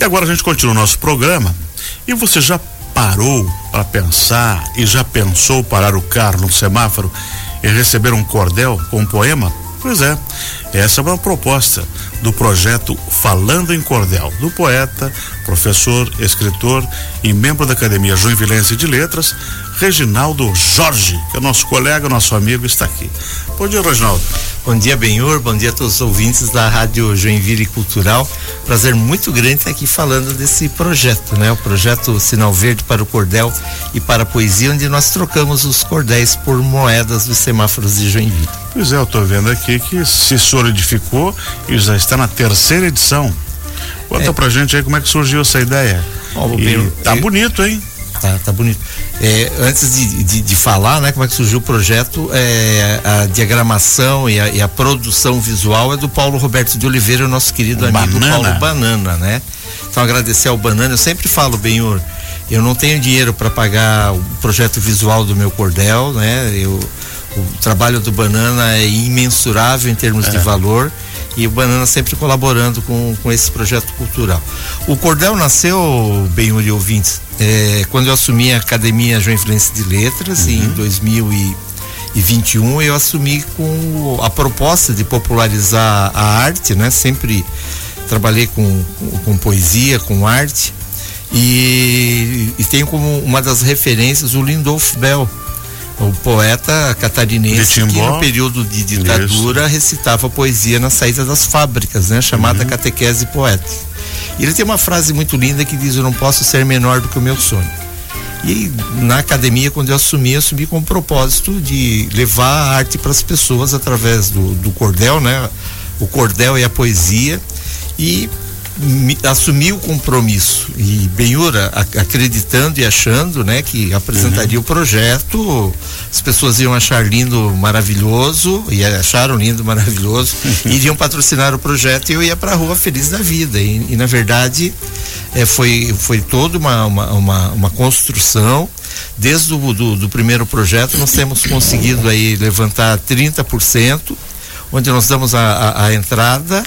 E agora a gente continua o nosso programa. E você já parou para pensar e já pensou parar o carro no semáforo e receber um cordel com um poema? Pois é, essa é uma proposta do projeto Falando em Cordel, do poeta, professor, escritor e membro da Academia Joinvilense de Letras, Reginaldo Jorge, que é nosso colega, nosso amigo, está aqui. Bom dia, Reginaldo. Bom dia, Benhur. Bom dia a todos os ouvintes da Rádio Joinville Cultural. Prazer muito grande estar aqui falando desse projeto, né? O projeto Sinal Verde para o Cordel e para a Poesia, onde nós trocamos os cordéis por moedas dos semáforos de Joinville. Pois é, eu estou vendo aqui que se solidificou e já está na terceira edição. Conta é. pra gente aí como é que surgiu essa ideia. Bom, e tá eu, bonito, hein? Tá, tá bonito. É, antes de, de, de, falar, né, como é que surgiu o projeto, é, a diagramação e a, e a, produção visual é do Paulo Roberto de Oliveira, nosso querido o amigo Banana. Paulo Banana, né? Então agradecer ao Banana, eu sempre falo, Benhur, eu não tenho dinheiro para pagar o projeto visual do meu cordel, né? Eu, o trabalho do Banana é imensurável em termos é. de valor e o Banana sempre colaborando com, com esse projeto cultural. O Cordel nasceu, bem ouvintes, é, quando eu assumi a Academia Joinvilense de Letras uhum. em 2021, eu assumi com a proposta de popularizar a arte, né? Sempre trabalhei com, com, com poesia, com arte e, e tenho como uma das referências o Lindolf Bell, o poeta catarinense que no período de ditadura Isso. recitava poesia na saída das fábricas, né? Chamada uhum. catequese poética. E ele tem uma frase muito linda que diz: Eu não posso ser menor do que o meu sonho. E na academia, quando eu assumi, eu assumi com o propósito de levar a arte para as pessoas através do, do cordel, né? O cordel e a poesia. E assumir o compromisso e Benhura acreditando e achando, né, que apresentaria uhum. o projeto, as pessoas iam achar lindo, maravilhoso e acharam lindo, maravilhoso, iriam patrocinar o projeto e eu ia para a rua feliz da vida. E, e na verdade é, foi foi toda uma, uma, uma, uma construção. Desde o do, do primeiro projeto nós temos conseguido aí levantar 30%, onde nós damos a, a, a entrada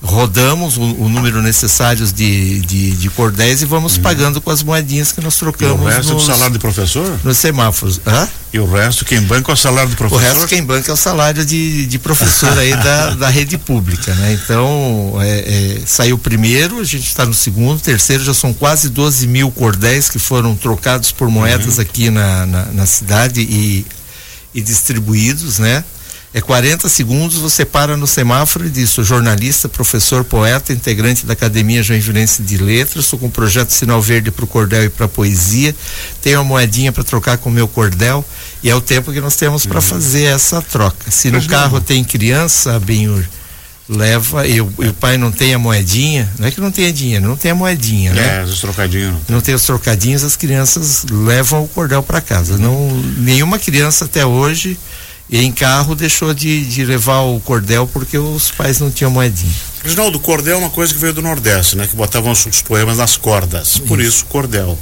rodamos o, o, número necessário de, de, de cordéis e vamos uhum. pagando com as moedinhas que nós trocamos. E o resto nos, é o salário do professor? Nos semáforos. Hã? E o resto quem banca é o salário do professor? O resto quem banca é o salário de, de professor aí da, da rede pública, né? Então, é, é, saiu o primeiro, a gente está no segundo, terceiro já são quase 12 mil cordéis que foram trocados por moedas uhum. aqui na, na, na cidade e, e distribuídos, né? É 40 segundos, você para no semáforo e diz: sou jornalista, professor, poeta, integrante da Academia Joinvilense de Letras, sou com o projeto Sinal Verde para o Cordel e para a Poesia, tenho uma moedinha para trocar com o meu cordel e é o tempo que nós temos para uhum. fazer essa troca. Se no carro tem criança, Benhur, leva e o, e o, pai não tem a moedinha, não é que não tenha dinheiro, não tem a moedinha, né? É, os trocadinhos. Não tem os trocadinhos, as crianças levam o cordel para casa. Não, nenhuma criança até hoje e em carro deixou de, de levar o cordel porque os pais não tinham moedinha. Reginaldo, o cordel é uma coisa que veio do Nordeste, né? Que botavam os, os poemas nas cordas. Por isso, isso cordel.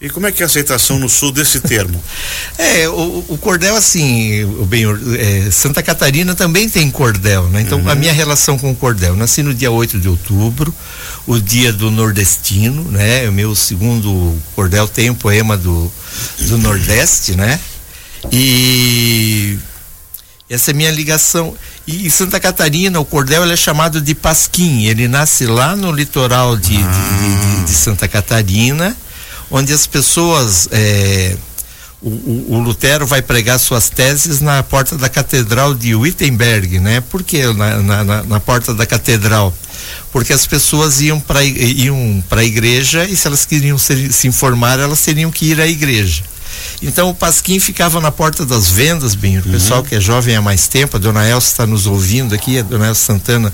E como é que é a aceitação no sul desse termo? é, o, o, cordel, assim, o bem, é, Santa Catarina também tem cordel, né? Então, uhum. a minha relação com o cordel, nasci no dia 8 de outubro, o dia do nordestino, né? O meu segundo cordel tem um poema do, do Nordeste, né? E essa é minha ligação. E em Santa Catarina, o cordel é chamado de pasquim. Ele nasce lá no litoral de, ah. de, de, de, Santa Catarina, onde as pessoas. É, o, o, o, Lutero vai pregar suas teses na porta da Catedral de Wittenberg, né? Por que na, na, na porta da Catedral? Porque as pessoas iam para iam a igreja e se elas queriam se, se informar, elas teriam que ir à igreja. Então o Pasquim ficava na porta das vendas, bem, o uhum. pessoal que é jovem há mais tempo, a dona Elsa está nos ouvindo aqui, a dona Elsa Santana,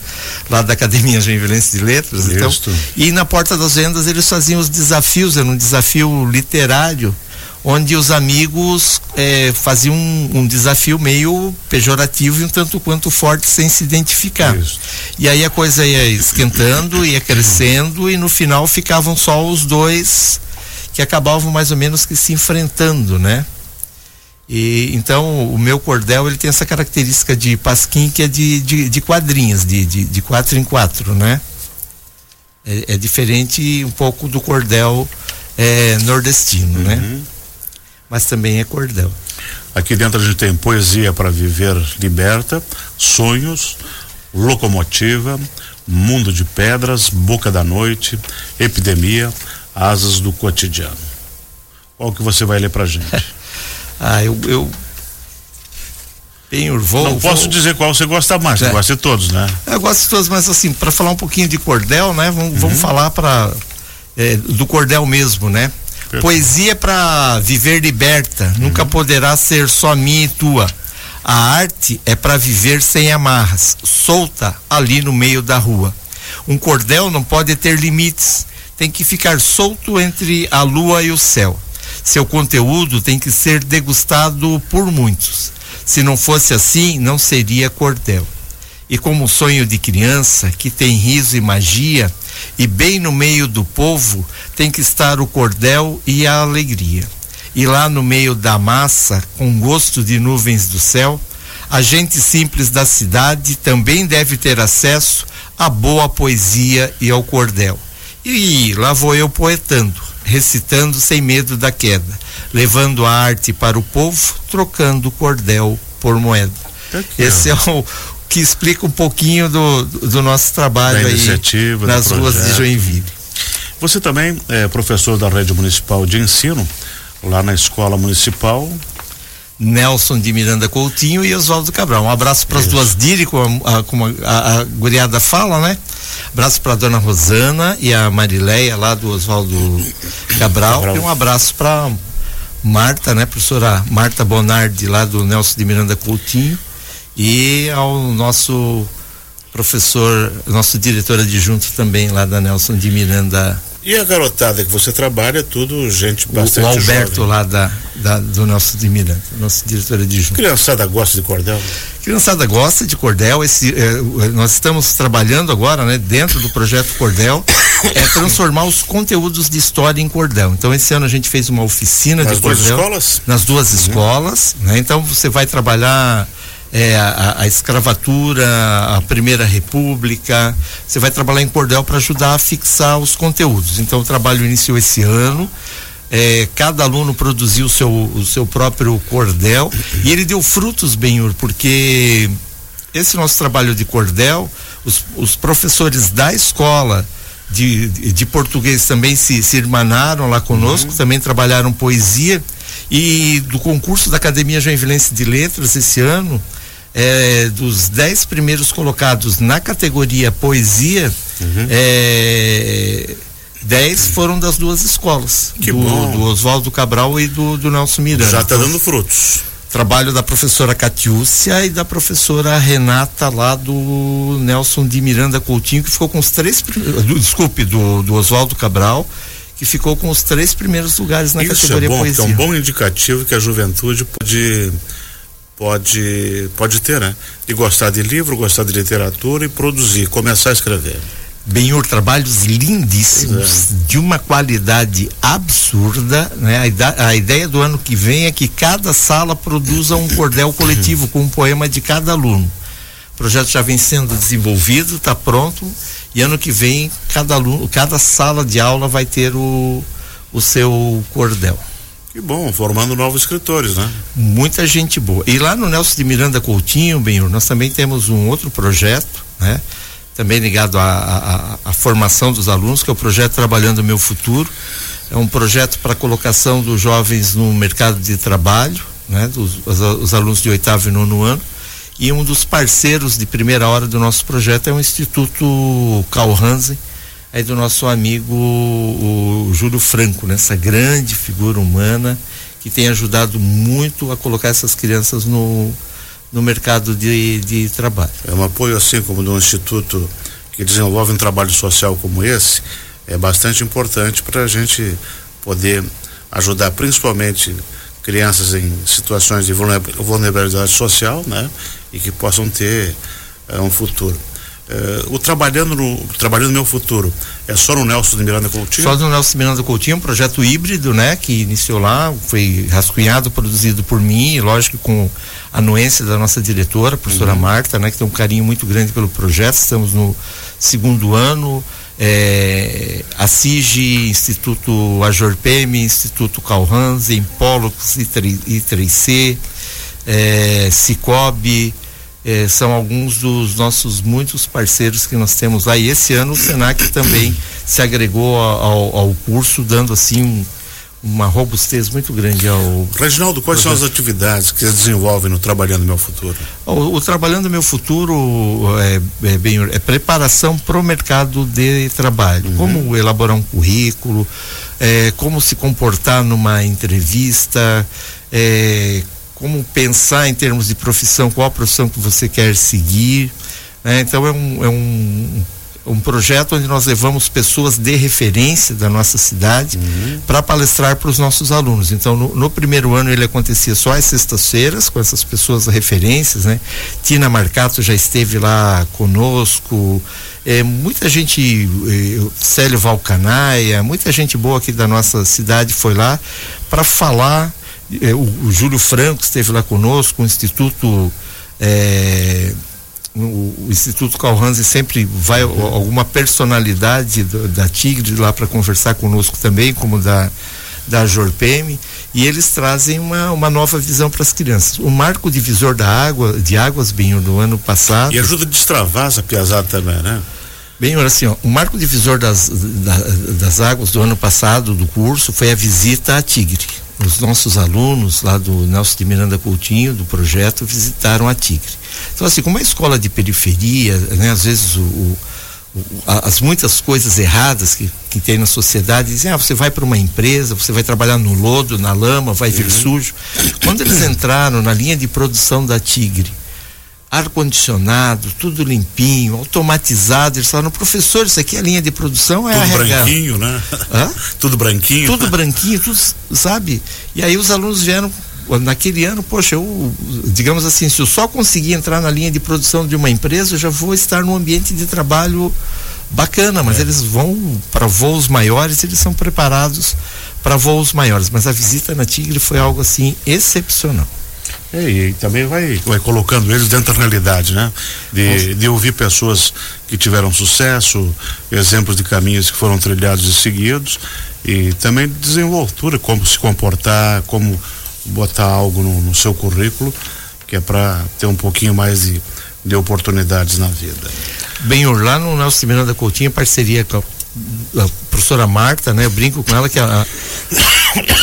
lá da Academia Joinvilense de Letras, então, e na porta das vendas eles faziam os desafios, era um desafio literário, onde os amigos eh, faziam um, um, desafio meio pejorativo e um tanto quanto forte sem se identificar. Isso. E aí a coisa ia esquentando, ia crescendo e no final ficavam só os dois que acabavam mais ou menos que se enfrentando, né? E, então o meu cordel ele tem essa característica de pasquim que é de, de, de quadrinhos, de, de, de quatro em quatro, né? É, é diferente um pouco do cordel é, nordestino, né? uhum. né? Mas também é cordel. Aqui dentro a gente tem poesia para viver liberta, sonhos, locomotiva, mundo de pedras, boca da noite, epidemia, asas do cotidiano. Qual que você vai ler pra gente? ah, eu, eu tenho, vou, Não posso vou... dizer qual você gosta mais, é. você gosta de todos, né? Eu gosto de todos, mas assim, para falar um pouquinho de cordel, né? Vamos, uhum. vamos falar para é, do cordel mesmo, né? Perfeito. Poesia para viver liberta, uhum. nunca poderá ser só minha e tua. A arte é para viver sem amarras, solta ali no meio da rua. Um cordel não pode ter limites, tem que ficar solto entre a lua e o céu. Seu conteúdo tem que ser degustado por muitos. Se não fosse assim, não seria cordel. E como sonho de criança, que tem riso e magia, e bem no meio do povo tem que estar o cordel e a alegria. E lá no meio da massa, com gosto de nuvens do céu, a gente simples da cidade também deve ter acesso à boa poesia e ao cordel. E lá vou eu poetando, recitando sem medo da queda, levando a arte para o povo, trocando cordel por moeda. Aqui, Esse ó. é o, que explica um pouquinho do, do nosso trabalho aí nas ruas de Joinville. Você também é professor da rede municipal de ensino, lá na escola municipal. Nelson de Miranda Coutinho e Oswaldo Cabral. Um abraço para as duas Diri, como, a, a, a, a guriada fala, né? Abraço para a dona Rosana e a Marileia lá do Oswaldo Cabral. Cabral. E um abraço para Marta, né? Professora Marta Bonardi lá do Nelson de Miranda Coutinho e ao nosso professor, nosso diretor adjunto também lá da Nelson de Miranda. E a garotada que você trabalha, tudo gente bastante O, o Alberto jovem. lá da, da, do Nelson de Miranda, nosso diretor adjunto. Criançada gosta de cordel? Criançada gosta de cordel. Esse, eh, nós estamos trabalhando agora, né, dentro do projeto Cordel, é transformar os conteúdos de história em cordel. Então esse ano a gente fez uma oficina nas de cordel. Nas duas escolas? Nas duas uhum. escolas, né? Então você vai trabalhar é, a, a, escravatura, a Primeira República. Você vai trabalhar em cordel para ajudar a fixar os conteúdos. Então o trabalho iniciou esse ano. É, cada aluno produziu o seu, o seu próprio cordel e ele deu frutos, Benhur, porque esse nosso trabalho de cordel, os, os professores da escola de, de, de, português também se, se irmanaram lá conosco, uhum. também trabalharam poesia e do concurso da Academia Joinvilense de Letras esse ano, é, dos dez primeiros colocados na categoria poesia, uhum. é, dez foram das duas escolas. Que do, bom. do Oswaldo Cabral e do, do Nelson Miranda. Já está dando frutos. Trabalho da professora Catiúcia e da professora Renata lá do Nelson de Miranda Coutinho, que ficou com os três. Do, desculpe, do, do Oswaldo Cabral, que ficou com os três primeiros lugares na Isso categoria é bom, poesia. É um bom indicativo que a juventude pode pode pode ter, né? De gostar de livro, gostar de literatura e produzir, começar a escrever. Benhur, trabalhos lindíssimos, é. de uma qualidade absurda, né? A, a, ideia do ano que vem é que cada sala produza um cordel coletivo com um poema de cada aluno. O projeto já vem sendo desenvolvido, está pronto, e ano que vem cada aluno, cada sala de aula vai ter o, o seu cordel. Que bom, formando novos escritores, né? Muita gente boa. E lá no Nelson de Miranda Coutinho, Benhur, nós também temos um outro projeto, né? Também ligado à, à, à formação dos alunos, que é o projeto Trabalhando o Meu Futuro. É um projeto para colocação dos jovens no mercado de trabalho, né? Dos, os, os alunos de oitavo e nono ano. E um dos parceiros de primeira hora do nosso projeto é o Instituto Carl Hansen, aí do nosso amigo o Júlio Franco, né? grande figura humana que tem ajudado muito a colocar essas crianças no, no mercado de, de trabalho. É um apoio assim como do instituto que desenvolve um trabalho social como esse é bastante importante para a gente poder ajudar principalmente crianças em situações de vulnerabilidade social, né, e que possam ter uh, um futuro. Uh, o Trabalhando no Trabalhando no Meu Futuro é só no Nelson de Miranda Coutinho? Só no Nelson de Miranda Coutinho, um projeto híbrido, né? Que iniciou lá, foi rascunhado, produzido por mim, lógico com a anuência da nossa diretora, a professora uhum. Marta, né? Que tem um carinho muito grande pelo projeto, estamos no segundo ano, é, a CIG, Instituto Ajorpem, Instituto Calhans, Empólogos, I3C, é, Cicobi, é, são alguns dos nossos muitos parceiros que nós temos lá. E esse ano o Senac também se agregou ao, ao curso, dando assim um, uma robustez muito grande ao. Reginaldo, quais projeto. são as atividades que desenvolvem no Trabalhando Meu Futuro? O, o Trabalhando Meu Futuro é, é, bem, é preparação para o mercado de trabalho. Uhum. Como elaborar um currículo, é, como se comportar numa entrevista, é, como pensar em termos de profissão, qual a profissão que você quer seguir. Né? Então é um, é um um projeto onde nós levamos pessoas de referência da nossa cidade uhum. para palestrar para os nossos alunos. Então, no, no, primeiro ano ele acontecia só às sextas-feiras com essas pessoas referências, né? Tina Marcato já esteve lá conosco, é, muita gente, é, Célio Valcanaia, muita gente boa aqui da nossa cidade foi lá para falar. É, o, o, Júlio Franco esteve lá conosco, o Instituto é, o, Instituto Calhanse sempre vai alguma personalidade do, da Tigre lá para conversar conosco também, como da da Jorpem, e eles trazem uma, uma nova visão para as crianças. O marco divisor da água, de águas, bem do ano passado. E ajuda a destravar essa piazada também, né? Bem, assim, ó, o marco divisor das, da, das águas do ano passado do curso foi a visita à Tigre. Os nossos alunos lá do Nelson de Miranda Coutinho, do projeto, visitaram a Tigre. Então, assim, como é escola de periferia, né, às vezes o, o, as muitas coisas erradas que, que tem na sociedade, dizem, ah, você vai para uma empresa, você vai trabalhar no lodo, na lama, vai vir uhum. sujo. Quando eles entraram na linha de produção da Tigre, ar-condicionado, tudo limpinho, automatizado. Eles falaram, professor, isso aqui é a linha de produção, é Tudo branquinho, né? Hã? tudo branquinho. Tudo branquinho, tudo, sabe? E aí os alunos vieram naquele ano, poxa, eu, digamos assim, se eu só conseguir entrar na linha de produção de uma empresa, eu já vou estar num ambiente de trabalho bacana, mas é. eles vão para voos maiores, eles são preparados para voos maiores. Mas a visita na Tigre foi algo assim excepcional. É, e também vai, vai colocando eles dentro da realidade, né? De, de ouvir pessoas que tiveram sucesso, exemplos de caminhos que foram trilhados e seguidos, e também desenvoltura, como se comportar, como botar algo no, no seu currículo, que é para ter um pouquinho mais de, de oportunidades na vida. Bem, lá no Nelson Miranda Coutinho, parceria com a, a professora Marta, né? Eu brinco com ela que a, a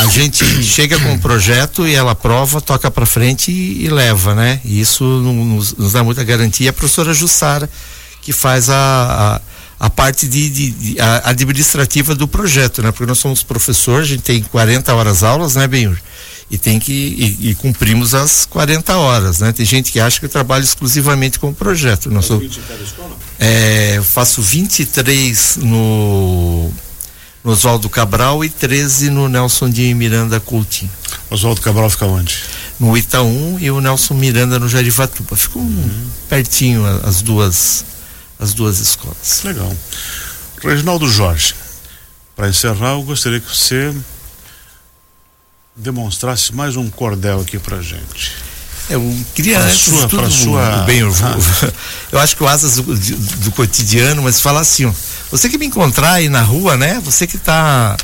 gente chega com um projeto e ela aprova, toca para frente e, e, leva, né? E isso nos, nos, dá muita garantia. A professora Jussara, que faz a, a, a parte de, de, de a administrativa do projeto, né? Porque nós somos professores, a gente tem 40 horas aulas, né, Benhur? e tem que e, e, cumprimos as 40 horas, né? Tem gente que acha que eu trabalho exclusivamente com o projeto. É, eu faço 23 no, no Oswaldo Cabral e 13 no Nelson de Miranda Coutinho. Oswaldo Cabral fica onde? No Itaú e o Nelson Miranda no Jarivatuba. Ficam uhum. pertinho as duas as duas escolas. Legal. Reginaldo Jorge, para encerrar, eu gostaria que você demonstrasse mais um cordel aqui pra gente. Eu queria pra sua, tudo sua... bem, eu, ah. eu acho que o asas do, do, cotidiano, mas fala assim, ó, você que me encontrar aí na rua, né? Você que tá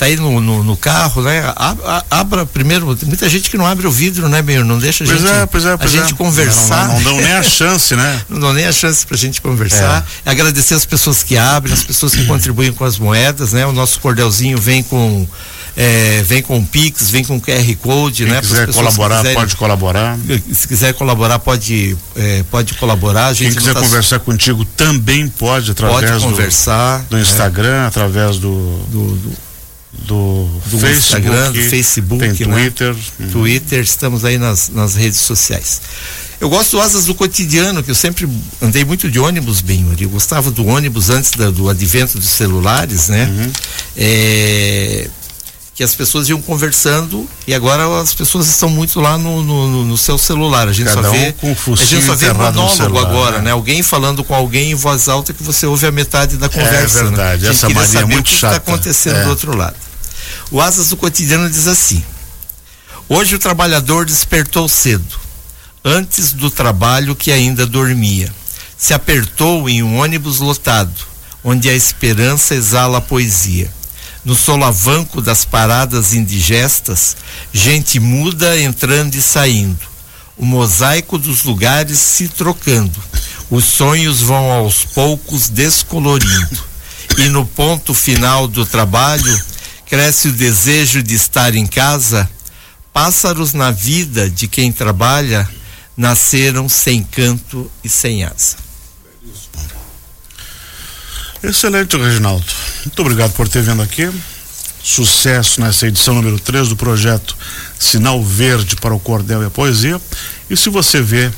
tá aí no, no, no carro, né? Abra, abra, primeiro, muita gente que não abre o vidro, né, Benhor? Não deixa a pois gente, é, pois é, pois a gente é. conversar. Não, não, não, dão nem a chance, né? não dão nem a chance pra gente conversar. É. Agradecer as pessoas que abrem, as pessoas que contribuem com as moedas, né? O nosso cordelzinho vem com é, vem com Pix, vem com QR Code, Quem né? quiser colaborar, quiserem, pode colaborar. Se quiser colaborar, pode, é, pode colaborar. Quem quiser tá... conversar contigo também pode, através pode conversar, do, do Instagram, é. através do, do, do do, do Facebook, Instagram, do Facebook, tem né? Twitter. Né? Twitter, estamos aí nas, nas redes sociais. Eu gosto do Asas do Cotidiano, que eu sempre andei muito de ônibus, bem, eu gostava do ônibus antes da, do advento dos celulares, né? Uhum. É, que as pessoas iam conversando e agora as pessoas estão muito lá no, no, no seu celular. A gente Cada só um vê, com a gente só vê monólogo celular, agora, né? né? Alguém falando com alguém em voz alta que você ouve a metade da conversa. É verdade, né? essa Maria é muito o que chata. está acontecendo é. do outro lado. O Asas do Cotidiano diz assim: Hoje o trabalhador despertou cedo, antes do trabalho que ainda dormia. Se apertou em um ônibus lotado onde a esperança exala a poesia. No solavanco das paradas indigestas, gente muda entrando e saindo. O mosaico dos lugares se trocando. Os sonhos vão aos poucos descolorindo. E no ponto final do trabalho, cresce o desejo de estar em casa. Pássaros na vida de quem trabalha nasceram sem canto e sem asa. Excelente, Reginaldo. Muito obrigado por ter vindo aqui. Sucesso nessa edição número 3 do projeto Sinal Verde para o Cordel e a Poesia. E se você vê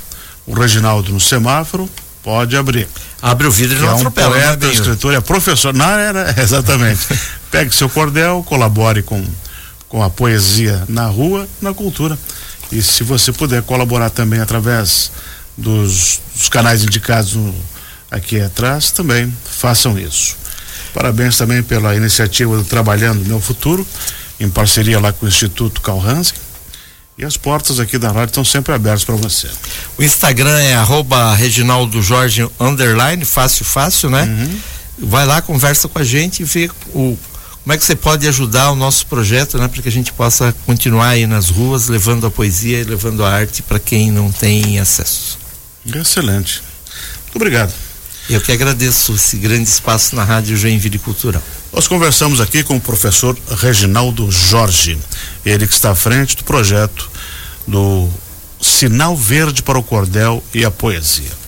o Reginaldo no semáforo, pode abrir. Abre o vidro e não é um atropela, né, poeta, né, escritor, é professor. Não, era, exatamente. Pegue seu cordel, colabore com, com a poesia na rua, na cultura. E se você puder colaborar também através dos, dos canais indicados no, aqui atrás, também façam isso. Parabéns também pela iniciativa do Trabalhando Meu Futuro, em parceria lá com o Instituto Carl Hansen. E as portas aqui da rádio estão sempre abertas para você. O Instagram é arroba Reginaldo Jorge underline, fácil, fácil, né? Uhum. Vai lá, conversa com a gente e vê o, como é que você pode ajudar o nosso projeto, né? Para que a gente possa continuar aí nas ruas, levando a poesia e levando a arte para quem não tem acesso. Excelente. Muito obrigado. Eu que agradeço esse grande espaço na Rádio Joinville Cultural. Nós conversamos aqui com o professor Reginaldo Jorge, ele que está à frente do projeto do Sinal Verde para o Cordel e a Poesia.